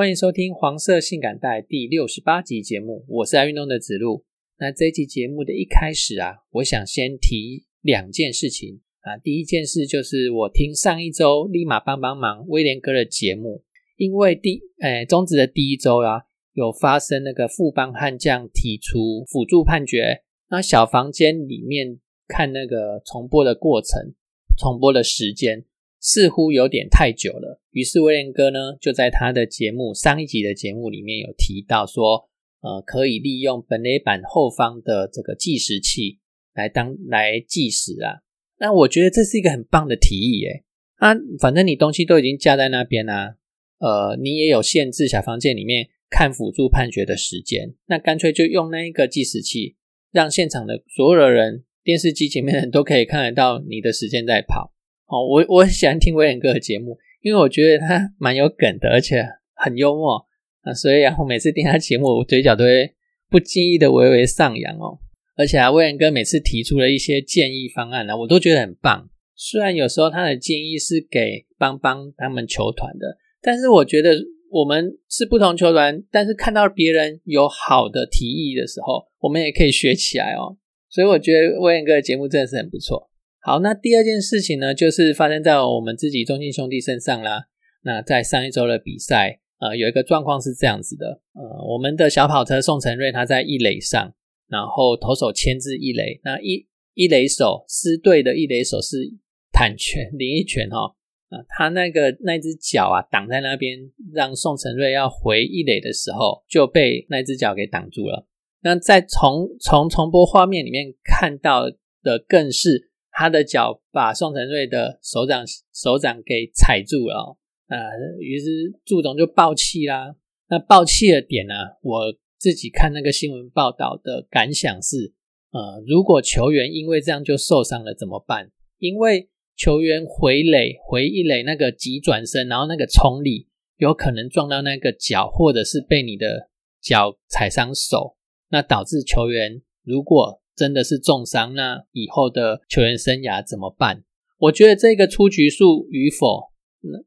欢迎收听黄色性感带第六十八集节目，我是爱运动的子路。那这一集节目的一开始啊，我想先提两件事情啊。第一件事就是我听上一周立马帮帮忙威廉哥的节目，因为第诶中止的第一周啊，有发生那个富邦悍将提出辅助判决，那小房间里面看那个重播的过程，重播的时间。似乎有点太久了，于是威廉哥呢就在他的节目上一集的节目里面有提到说，呃，可以利用本垒板后方的这个计时器来当来计时啊。那我觉得这是一个很棒的提议耶。啊，反正你东西都已经架在那边啦，呃，你也有限制小房间里面看辅助判决的时间，那干脆就用那一个计时器，让现场的所有的人、电视机前面的人都可以看得到你的时间在跑。哦，我我很喜欢听威廉哥的节目，因为我觉得他蛮有梗的，而且很幽默啊，所以啊，我每次听他节目，我嘴角都会不经意的微微上扬哦。而且啊，威廉哥每次提出了一些建议方案呢，我都觉得很棒。虽然有时候他的建议是给帮帮他们球团的，但是我觉得我们是不同球团，但是看到别人有好的提议的时候，我们也可以学起来哦。所以我觉得威廉哥的节目真的是很不错。好，那第二件事情呢，就是发生在我们自己中信兄弟身上啦。那在上一周的比赛，呃，有一个状况是这样子的，呃，我们的小跑车宋承瑞他在一垒上，然后投手牵制一垒，那一一垒手狮队的一垒手是坦拳林一拳哈，啊，他那个那只脚啊挡在那边，让宋承瑞要回一垒的时候就被那只脚给挡住了。那在从从重播画面里面看到的更是。他的脚把宋承瑞的手掌手掌给踩住了，啊，于是祝总就爆气啦。那爆气的点呢，我自己看那个新闻报道的感想是，呃，如果球员因为这样就受伤了怎么办？因为球员回垒回一垒那个急转身，然后那个冲力有可能撞到那个脚，或者是被你的脚踩伤手，那导致球员如果。真的是重伤，那以后的球员生涯怎么办？我觉得这个出局数与否，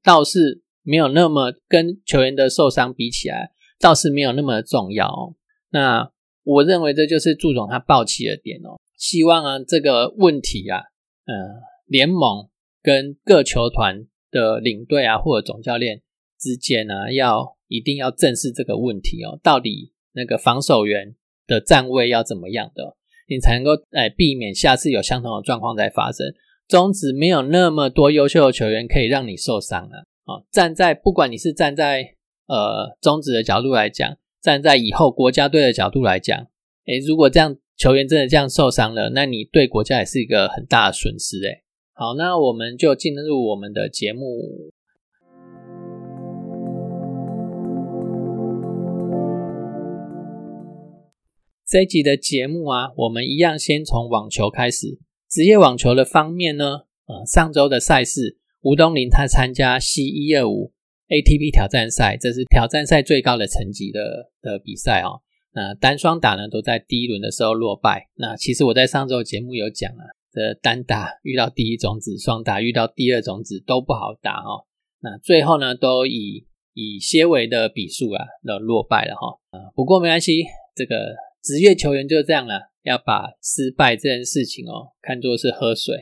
倒是没有那么跟球员的受伤比起来，倒是没有那么重要。哦那我认为这就是祝总他暴气的点哦。希望啊这个问题啊，呃，联盟跟各球团的领队啊或者总教练之间呢，要一定要正视这个问题哦。到底那个防守员的站位要怎么样的？你才能够哎避免下次有相同的状况再发生。中职没有那么多优秀的球员可以让你受伤啊！啊，站在不管你是站在呃中职的角度来讲，站在以后国家队的角度来讲，哎，如果这样球员真的这样受伤了，那你对国家也是一个很大的损失哎。好，那我们就进入我们的节目。这一集的节目啊，我们一样先从网球开始。职业网球的方面呢，呃，上周的赛事，吴东林他参加 C 一二五 ATP 挑战赛，这是挑战赛最高的层级的的比赛哦。那单双打呢，都在第一轮的时候落败。那其实我在上周节目有讲啊，这单打遇到第一种子，双打遇到第二种子都不好打哦。那最后呢，都以以些微的比数啊，那落败了哈。不过没关系，这个。职业球员就是这样了，要把失败这件事情哦看作是喝水，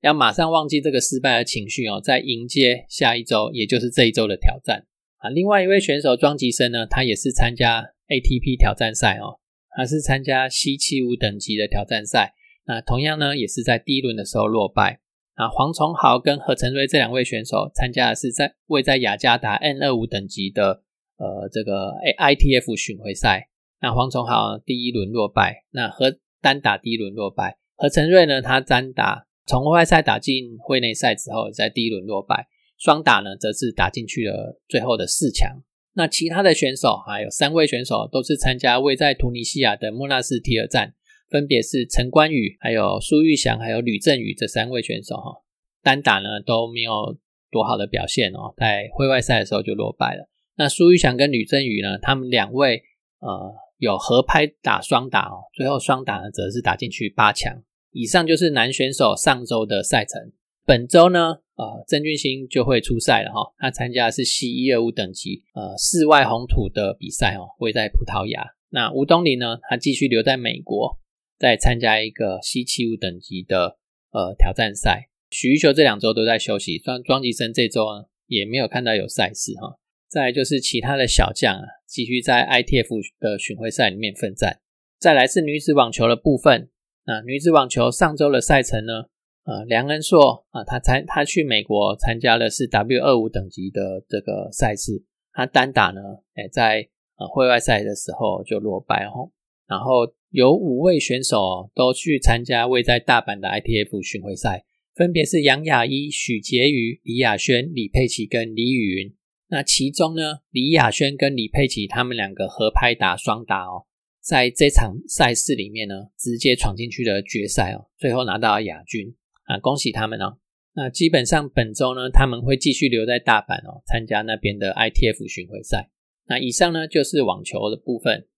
要马上忘记这个失败的情绪哦，在迎接下一周，也就是这一周的挑战啊。另外一位选手庄吉生呢，他也是参加 ATP 挑战赛哦，他是参加 C 七五等级的挑战赛，那同样呢，也是在第一轮的时候落败啊。黄崇豪跟何成瑞这两位选手参加的是在位在雅加达 N 二五等级的呃这个 ITF 巡回赛。那黄崇豪第一轮落败，那和单打第一轮落败，何成瑞呢？他单打从外赛打进会内赛之后，在第一轮落败，双打呢则是打进去了最后的四强。那其他的选手还有三位选手都是参加位在突尼西亚的莫纳斯提尔站，分别是陈冠宇、还有苏玉祥、还有吕振宇这三位选手哈。单打呢都没有多好的表现哦，在会外赛的时候就落败了。那苏玉祥跟吕振宇呢，他们两位呃有合拍打双打哦，最后双打呢则是打进去八强。以上就是男选手上周的赛程。本周呢，呃，郑俊兴就会出赛了哈。他参加的是 C 一二五等级呃室外红土的比赛哦，会在葡萄牙。那吴东林呢，他继续留在美国，再参加一个 C 七五等级的呃挑战赛。许玉球这两周都在休息，庄庄吉生这周呢也没有看到有赛事哈。再就是其他的小将啊，继续在 ITF 的巡回赛里面奋战。再来是女子网球的部分，那女子网球上周的赛程呢？呃，梁恩硕啊，他参他去美国参加的是 W 二五等级的这个赛事，他单打呢，哎，在呃会外赛的时候就落败哦。然后有五位选手都去参加位在大阪的 ITF 巡回赛，分别是杨雅一、许婕妤、李雅轩、李佩琪跟李雨云。那其中呢，李雅轩跟李佩琪他们两个合拍打双打哦，在这场赛事里面呢，直接闯进去了决赛哦，最后拿到了亚军。啊，恭喜他们哦！那基本上本周呢，他们会继续留在大阪哦，参加那边的 ITF 巡回赛。那以上呢就是网球的部分。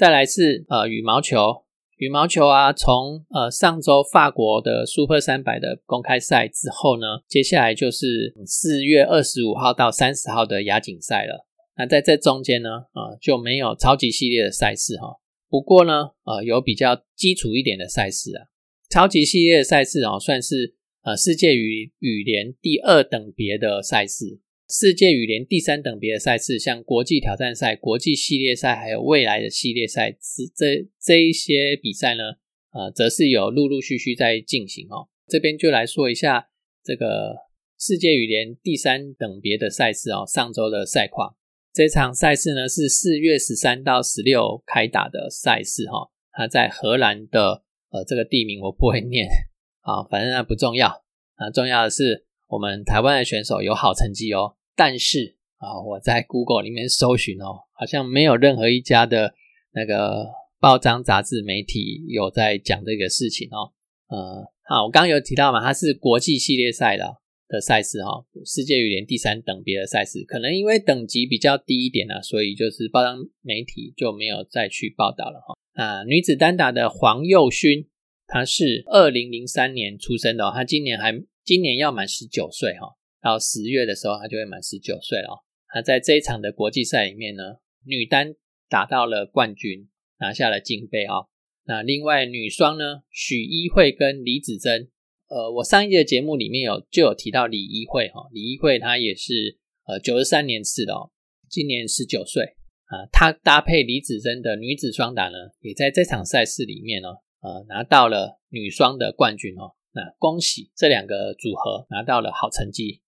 再来是呃羽毛球，羽毛球啊，从呃上周法国的 Super 三百的公开赛之后呢，接下来就是四月二十五号到三十号的亚锦赛了。那在这中间呢，啊就没有超级系列的赛事哈。不过呢，呃有比较基础一点的赛事啊，超级系列的赛事哦，算是呃世界羽羽联第二等别的赛事。世界羽联第三等别的赛事，像国际挑战赛、国际系列赛，还有未来的系列赛，这这一些比赛呢，呃，则是有陆陆续续在进行哦。这边就来说一下这个世界羽联第三等别的赛事哦，上周的赛况。这场赛事呢是四月十三到十六开打的赛事哈，它在荷兰的呃这个地名我不会念，好，反正那不重要啊，重要的是我们台湾的选手有好成绩哦。但是啊，我在 Google 里面搜寻哦，好像没有任何一家的那个报章杂志媒体有在讲这个事情哦。呃，好，我刚刚有提到嘛，它是国际系列赛的的赛事哈，世界羽联第三等别的赛事，可能因为等级比较低一点啊，所以就是报章媒体就没有再去报道了哈。啊，女子单打的黄佑勋，她是二零零三年出生的，她今年还今年要满十九岁哈。到十月的时候，她就会满十九岁了。他在这一场的国际赛里面呢，女单打到了冠军，拿下了金杯啊。那另外女双呢，许一慧跟李子珍，呃，我上一节节目里面有就有提到李一慧哈，李一慧她也是呃九十三年次的哦，今年十九岁啊。她搭配李子珍的女子双打呢，也在这场赛事里面呢，呃，拿到了女双的冠军哦。那恭喜这两个组合拿到了好成绩。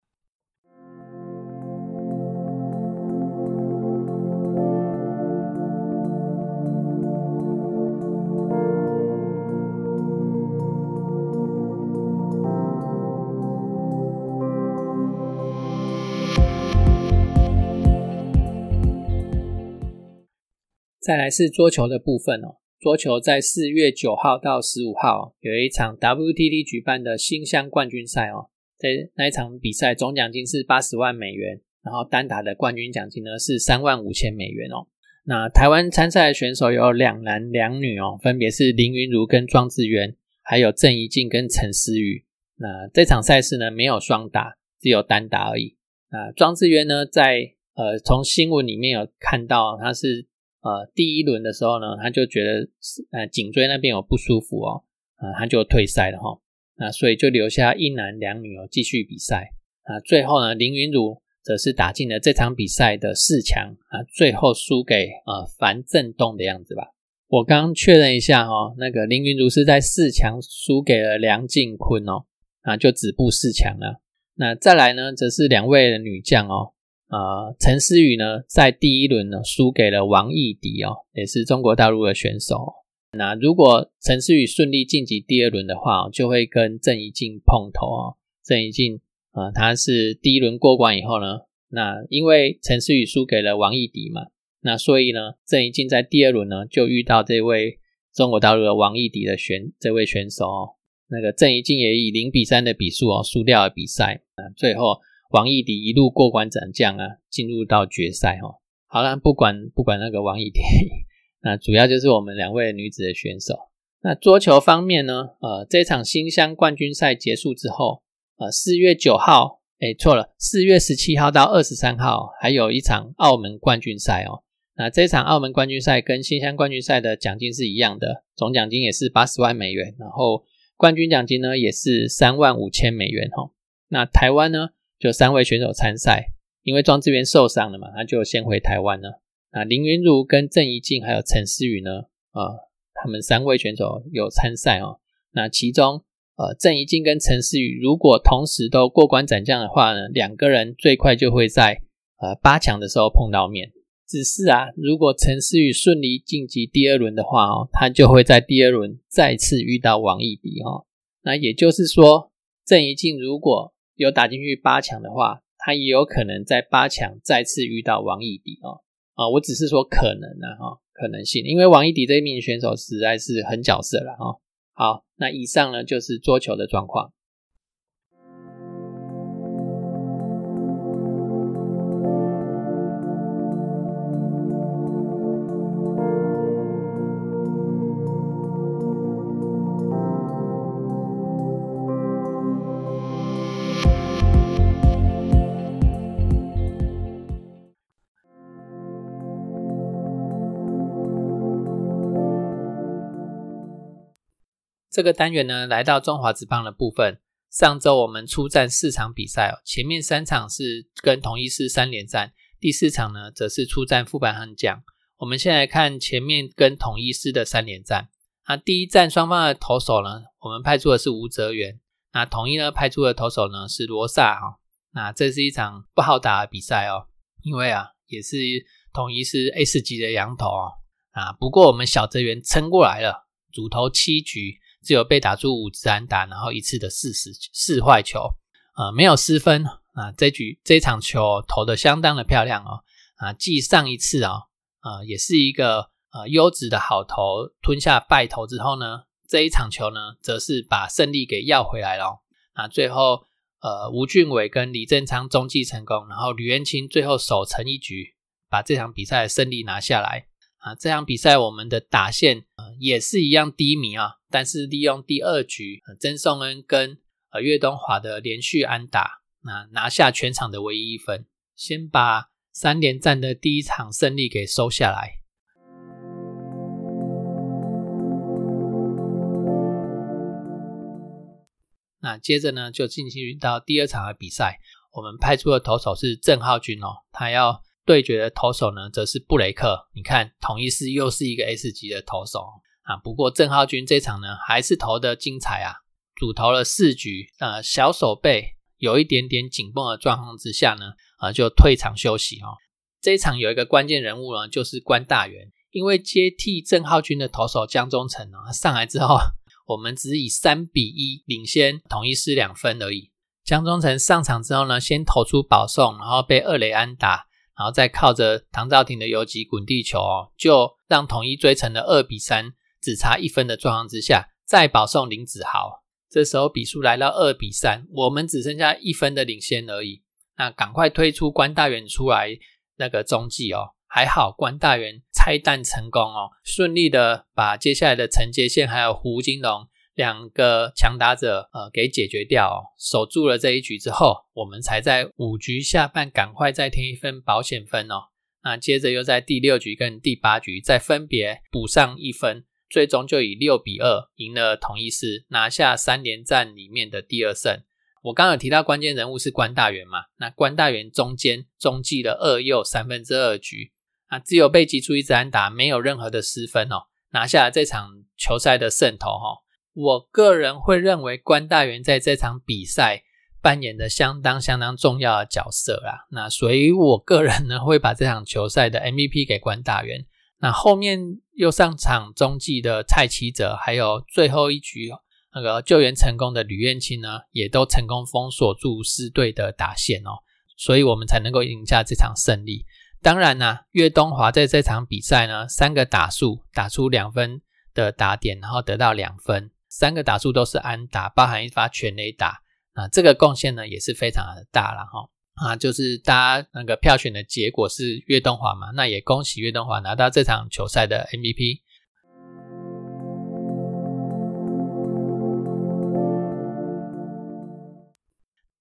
再来是桌球的部分哦，桌球在四月九号到十五号有一场 WTT 举办的新乡冠军赛哦，在那一场比赛总奖金是八十万美元，然后单打的冠军奖金呢是三万五千美元哦。那台湾参赛的选手有两男两女哦，分别是林云如跟庄智渊，还有郑怡静跟陈思雨。那这场赛事呢没有双打，只有单打而已。那庄智渊呢，在呃从新闻里面有看到他是。呃，第一轮的时候呢，他就觉得呃颈椎那边有不舒服哦，啊，他就退赛了哈，那所以就留下一男两女哦继续比赛啊。最后呢，林云儒则是打进了这场比赛的四强啊，最后输给呃樊振东的样子吧。我刚确认一下哈，那个林云儒是在四强输给了梁靖昆哦，啊，就止步四强了。那再来呢，则是两位女将哦，呃，陈思雨呢，在第一轮呢输给了王艺迪哦，也是中国大陆的选手。那如果陈思雨顺利晋级第二轮的话，就会跟郑怡静碰头哦。郑怡静啊，她是第一轮过关以后呢，那因为陈思雨输给了王艺迪嘛，那所以呢，郑怡静在第二轮呢就遇到这位中国大陆的王艺迪的选这位选手哦。那个郑怡静也以零比三的比数哦输掉了比赛啊，最后王艺迪一路过关斩将啊，进入到决赛哦。好了，不管不管那个王艺迪，那主要就是我们两位女子的选手。那桌球方面呢，呃，这场新乡冠军赛结束之后，呃，四月九号，哎，错了，四月十七号到二十三号还有一场澳门冠军赛哦。那这场澳门冠军赛跟新乡冠军赛的奖金是一样的，总奖金也是八十万美元，然后。冠军奖金呢也是三万五千美元哈。那台湾呢就三位选手参赛，因为庄智渊受伤了嘛，他就先回台湾了。那林云如跟郑怡静还有陈思雨呢，呃，他们三位选手有参赛哦。那其中呃郑怡静跟陈思雨如果同时都过关斩将的话呢，两个人最快就会在呃八强的时候碰到面。只是啊，如果陈思雨顺利晋级第二轮的话哦，他就会在第二轮再次遇到王艺迪哦。那也就是说，郑怡静如果有打进去八强的话，他也有可能在八强再次遇到王艺迪哦。啊，我只是说可能啊哈，可能性，因为王艺迪这一名选手实在是很角色了哦。好，那以上呢就是桌球的状况。这个单元呢，来到中华职棒的部分。上周我们出战四场比赛哦，前面三场是跟同一师三连战，第四场呢则是出战副班悍将。我们先来看前面跟统一师的三连战。那第一战双方的投手呢，我们派出的是吴泽源，那统一呢派出的投手呢是罗萨哈。那这是一场不好打的比赛哦，因为啊也是统一师 S 级的羊头哦啊。不过我们小泽源撑过来了，主投七局。只有被打出五支安打，然后一次的四十四坏球，呃，没有失分啊。这局这场球投的相当的漂亮哦，啊，继上一次啊，呃，也是一个呃优质的好投，吞下败投之后呢，这一场球呢，则是把胜利给要回来了。啊，最后呃，吴俊伟跟李正昌中继成功，然后吕元清最后守成一局，把这场比赛的胜利拿下来。啊，这场比赛我们的打线也是一样低迷啊，但是利用第二局曾颂恩跟呃岳东华的连续安打，那拿下全场的唯一一分，先把三连战的第一场胜利给收下来。那接着呢，就进行到第二场的比赛，我们派出的投手是郑浩君哦，他要。对决的投手呢，则是布雷克。你看，同一师又是一个 S 级的投手啊。不过郑浩君这场呢，还是投的精彩啊，主投了四局，呃，小手背有一点点紧绷的状况之下呢，啊，就退场休息哦。这一场有一个关键人物呢，就是关大元，因为接替郑浩君的投手江中诚呢，上来之后，我们只以三比一领先统一师两分而已。江中诚上场之后呢，先投出保送，然后被二雷安打。然后再靠着唐兆廷的游击滚地球哦，就让统一追成了二比三，只差一分的状况之下，再保送林子豪。这时候比数来到二比三，我们只剩下一分的领先而已。那赶快推出关大元出来那个中继哦，还好关大元拆弹成功哦，顺利的把接下来的陈杰宪还有胡金龙。两个强打者，呃，给解决掉，哦守住了这一局之后，我们才在五局下半赶快再添一分保险分哦。那接着又在第六局跟第八局再分别补上一分，最终就以六比二赢了同一师，拿下三连战里面的第二胜。我刚有提到关键人物是关大元嘛？那关大元中间中继了二又三分之二局，啊，只有被击出一支安打，没有任何的失分哦，拿下了这场球赛的胜投哈。我个人会认为关大元在这场比赛扮演的相当相当重要的角色啦。那所以我个人呢会把这场球赛的 MVP 给关大元。那后面又上场中继的蔡奇哲，还有最后一局那个救援成功的吕彦青呢，也都成功封锁住狮队的打线哦，所以我们才能够赢下这场胜利。当然呢，岳东华在这场比赛呢，三个打数打出两分的打点，然后得到两分，三个打数都是安打，包含一发全垒打，啊，这个贡献呢也是非常的大了哈。啊，就是大家那个票选的结果是岳东华嘛，那也恭喜岳东华拿到这场球赛的 MVP。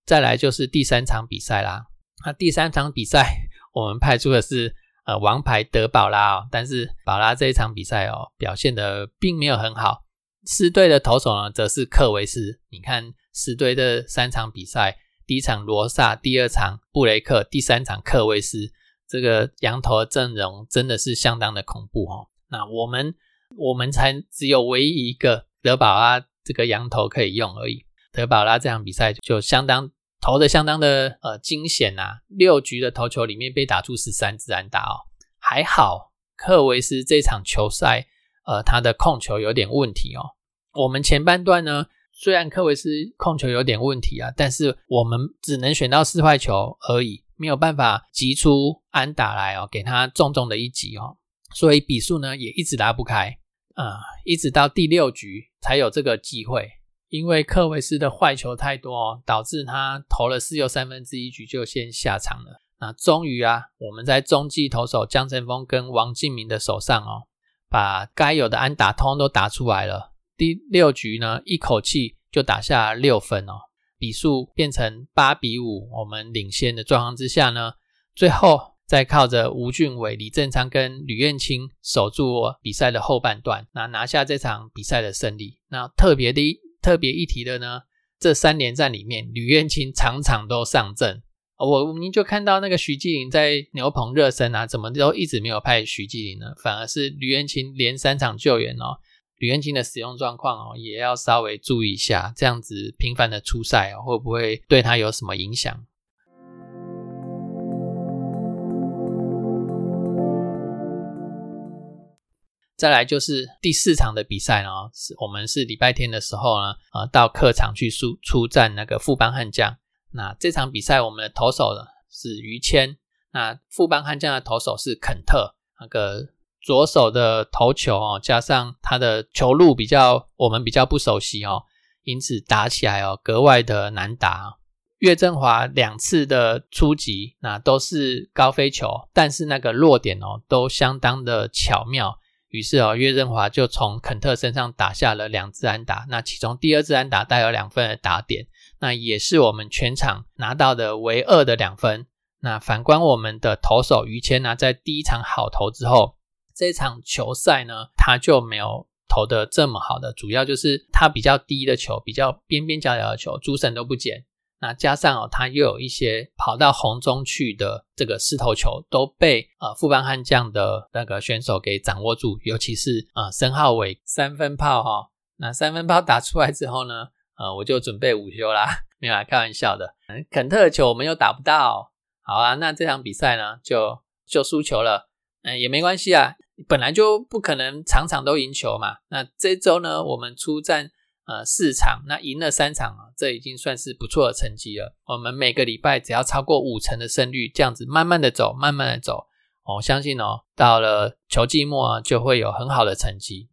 再来就是第三场比赛啦，那第三场比赛我们派出的是呃王牌德保拉哦，但是宝拉这一场比赛哦表现的并没有很好，四队的投手呢则是克维斯，你看四队的三场比赛。第一场罗萨，第二场布雷克，第三场克维斯，这个羊头的阵容真的是相当的恐怖哦。那我们我们才只有唯一一个德保拉这个羊头可以用而已。德保拉这场比赛就相当投的相当的呃惊险呐，六局的投球里面被打出十三支安打哦。还好克维斯这场球赛呃他的控球有点问题哦。我们前半段呢。虽然科维斯控球有点问题啊，但是我们只能选到四坏球而已，没有办法击出安打来哦，给他重重的一击哦，所以比数呢也一直拉不开啊，一直到第六局才有这个机会，因为科维斯的坏球太多哦，导致他投了四又三分之一局就先下场了。那终于啊，我们在中继投手江晨峰跟王敬明的手上哦，把该有的安打通都打出来了。第六局呢，一口气就打下六分哦，比数变成八比五，我们领先的状况之下呢，最后再靠着吴俊伟、李正昌跟吕彦青守住比赛的后半段，那拿下这场比赛的胜利。那特别的特别一提的呢，这三连战里面，吕彦青场场都上阵。我您就看到那个徐继林在牛棚热身啊，怎么都一直没有派徐继林呢？反而是吕彦青连三场救援哦。吕彦青的使用状况哦，也要稍微注意一下，这样子频繁的出赛哦，会不会对他有什么影响？再来就是第四场的比赛呢，是我们是礼拜天的时候呢，呃，到客场去出出战那个富邦悍将。那这场比赛我们的投手呢是于谦，那富邦悍将的投手是肯特，那个。左手的投球哦，加上他的球路比较我们比较不熟悉哦，因此打起来哦格外的难打。岳振华两次的出击，那都是高飞球，但是那个落点哦都相当的巧妙。于是哦，岳振华就从肯特身上打下了两支安打，那其中第二支安打带有两分的打点，那也是我们全场拿到的唯二的两分。那反观我们的投手于谦呢，在第一场好投之后。这场球赛呢，他就没有投的这么好的，主要就是他比较低的球，比较边边角角的球，主审都不捡。那加上哦，他又有一些跑到红中去的这个失投球，都被呃富邦悍将的那个选手给掌握住，尤其是呃申浩伟三分炮哈，那三分炮打出来之后呢，呃我就准备午休啦，没有啦开玩笑的。肯特的球我们又打不到，好啊，那这场比赛呢就就输球了，嗯也没关系啊。本来就不可能场场都赢球嘛。那这周呢，我们出战呃四场，那赢了三场啊，这已经算是不错的成绩了。我们每个礼拜只要超过五成的胜率，这样子慢慢的走，慢慢的走，我相信哦，到了球季末就会有很好的成绩。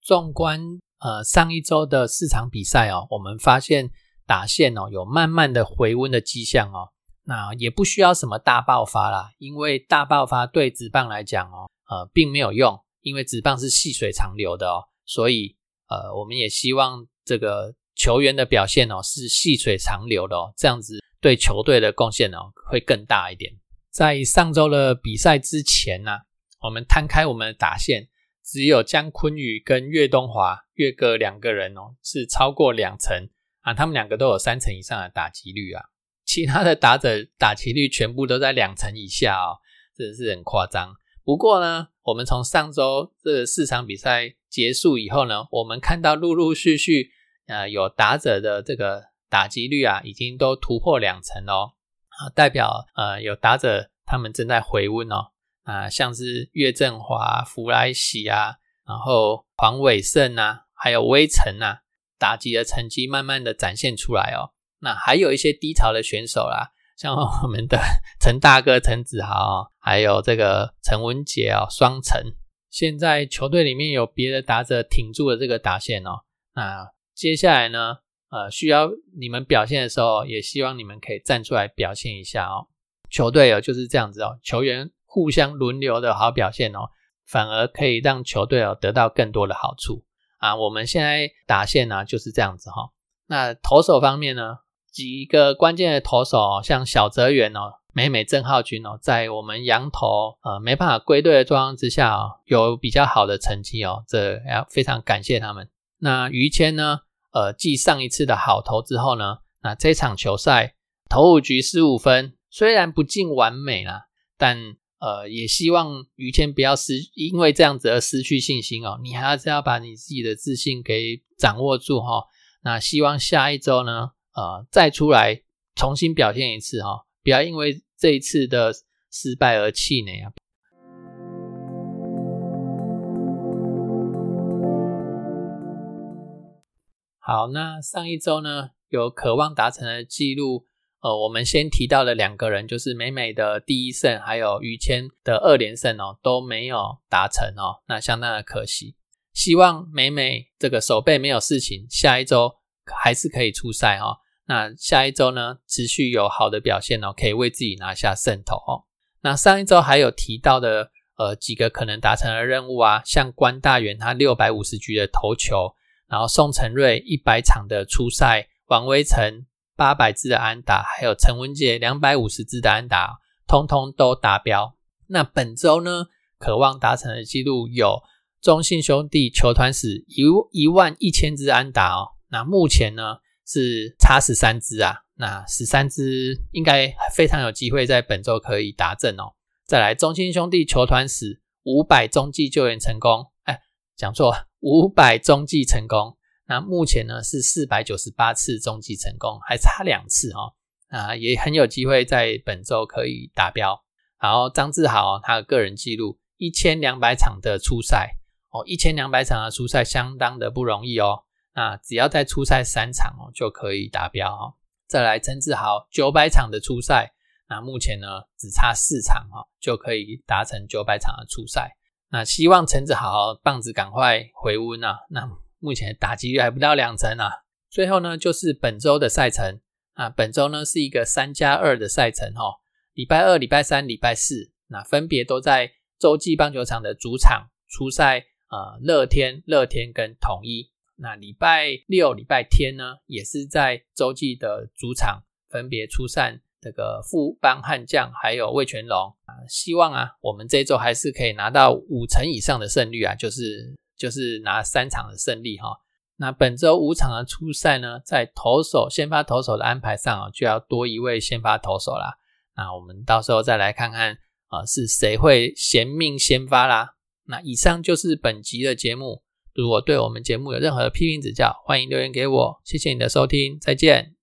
纵观呃上一周的四场比赛哦，我们发现。打线哦，有慢慢的回温的迹象哦，那也不需要什么大爆发啦，因为大爆发对直棒来讲哦，呃，并没有用，因为直棒是细水长流的哦，所以呃，我们也希望这个球员的表现哦是细水长流的哦，这样子对球队的贡献哦会更大一点。在上周的比赛之前呢，我们摊开我们的打线，只有江坤宇跟岳东华岳哥两个人哦是超过两成。啊，他们两个都有三成以上的打击率啊，其他的打者打击率全部都在两成以下哦，真的是很夸张。不过呢，我们从上周这四场比赛结束以后呢，我们看到陆陆续续呃有打者的这个打击率啊，已经都突破两成哦，啊，代表呃有打者他们正在回温哦，啊，像是岳振华、弗莱喜啊，然后黄伟胜啊，还有威城啊，打击的成绩慢慢的展现出来哦。那还有一些低潮的选手啦。像我们的 陈大哥陈子豪，还有这个陈文杰哦，双陈，现在球队里面有别的打者挺住了这个打线哦。那接下来呢，呃，需要你们表现的时候，也希望你们可以站出来表现一下哦。球队哦就是这样子哦，球员互相轮流的好表现哦，反而可以让球队哦得到更多的好处啊。我们现在打线呢就是这样子哈。那投手方面呢？几个关键的投手，像小泽元哦、美美郑浩君哦，在我们羊头呃没办法归队的状况之下哦，有比较好的成绩哦，这要非常感谢他们。那于谦呢，呃，继上一次的好投之后呢，那这场球赛投五局十五分，虽然不尽完美啦，但呃也希望于谦不要失因为这样子而失去信心哦，你还是要把你自己的自信给掌握住哈。那希望下一周呢。呃，再出来重新表现一次哈，不要因为这一次的失败而气馁啊。好，那上一周呢，有渴望达成的记录，呃，我们先提到的两个人，就是美美的第一胜，还有于谦的二连胜哦，都没有达成哦，那相当的可惜。希望美美这个手背没有事情，下一周。还是可以出赛哈，那下一周呢，持续有好的表现哦，可以为自己拿下胜投哦。那上一周还有提到的呃几个可能达成的任务啊，像关大元他六百五十局的投球，然后宋承瑞一百场的出赛，王威成八百支的安打，还有陈文杰两百五十支的安打，通通都达标。那本周呢，渴望达成的记录有中信兄弟球团史一一万一千支安打哦。那目前呢是差十三支啊，那十三支应该非常有机会在本周可以达阵哦。再来，中信兄弟球团史五百中继救援成功，哎，讲错，五百中继成功。那目前呢是四百九十八次中继成功，还差两次哦，啊，也很有机会在本周可以达标。然后张志豪他的个人记录一千两百场的初赛哦，一千两百场的初赛相当的不容易哦。那只要再初赛三场哦，就可以达标哦。再来陈志豪九百场的初赛，那目前呢只差四场哈，就可以达成九百场的初赛。那希望陈志豪棒子赶快回温啊。那目前打击率还不到两成啊。最后呢就是本周的赛程啊，本周呢是一个三加二的赛程哈。礼拜二、礼拜三、礼拜四，那分别都在洲际棒球场的主场出赛啊，乐天、乐天跟统一。那礼拜六、礼拜天呢，也是在洲际的主场分别出战这个富邦悍将还有魏全龙啊，希望啊，我们这周还是可以拿到五成以上的胜率啊，就是就是拿三场的胜利哈。那本周五场的初赛呢，在投手先发投手的安排上啊，就要多一位先发投手啦。那我们到时候再来看看啊，是谁会嫌命先发啦。那以上就是本集的节目。如果对我们节目有任何的批评指教，欢迎留言给我。谢谢你的收听，再见。